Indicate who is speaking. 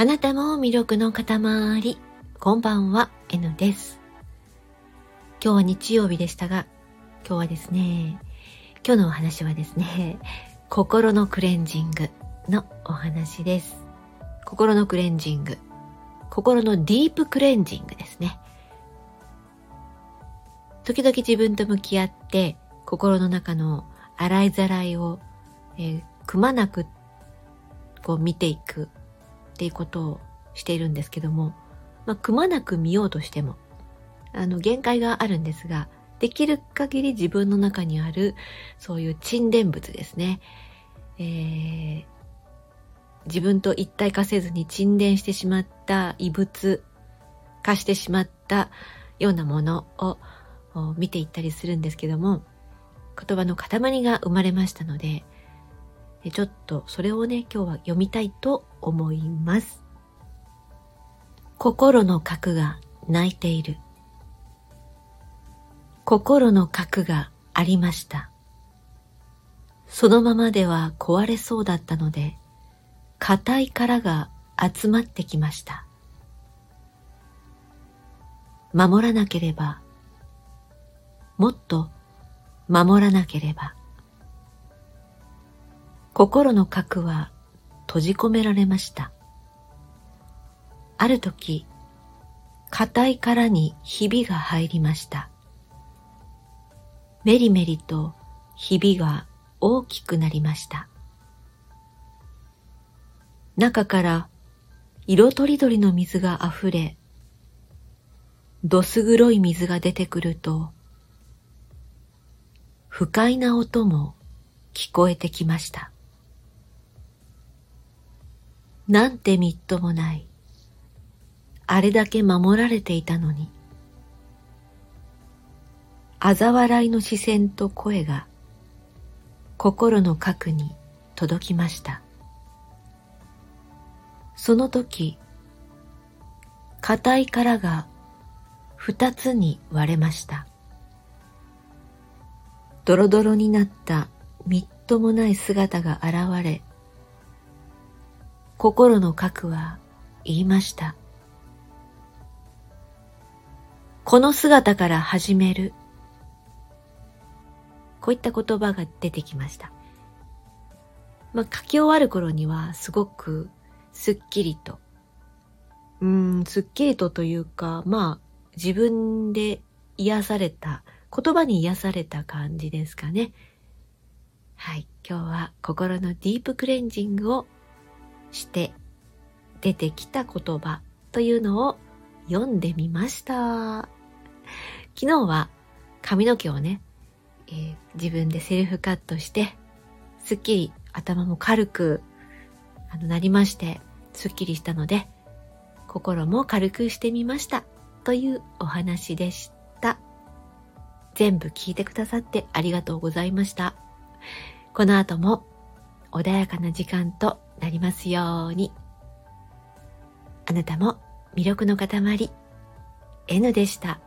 Speaker 1: あなたも魅力の塊。こんばんは、N です。今日は日曜日でしたが、今日はですね、今日のお話はですね、心のクレンジングのお話です。心のクレンジング。心のディープクレンジングですね。時々自分と向き合って、心の中の洗いざらいを、えー、くまなくこう見ていくっていうことをしているんですけども、まあ、くまなく見ようとしても、あの、限界があるんですが、できる限り自分の中にある、そういう沈殿物ですね。えー、自分と一体化せずに沈殿してしまった異物化してしまったようなものを見ていったりするんですけども、言葉の塊が生まれましたので、ちょっとそれをね、今日は読みたいと思います。心の核が泣いている。心の核がありました。そのままでは壊れそうだったので、硬い殻が集まってきました。守らなければ、もっと守らなければ。心の核は閉じ込められました。ある時、硬い殻にひびが入りました。メリメリとひびが大きくなりました。中から色とりどりの水があふれ、どす黒い水が出てくると、不快な音も聞こえてきました。なんてみっともない。あれだけ守られていたのに。嘲笑いの視線と声が心の核に届きました。その時、硬い殻が二つに割れました。ドロドロになったみっともない姿が現れ、心の核は言いました。この姿から始める。こういった言葉が出てきました。まあ、書き終わる頃にはすごくすっきりと、うん、すっきりとというか、まあ、自分で癒された、言葉に癒された感じですかね。はい。今日は心のディープクレンジングをして出てきた言葉というのを読んでみました。昨日は髪の毛をね、えー、自分でセルフカットして、すっきり頭も軽くあのなりまして、すっきりしたので、心も軽くしてみましたというお話でした。全部聞いてくださってありがとうございました。この後も穏やかな時間となりますように。あなたも魅力の塊 N でした。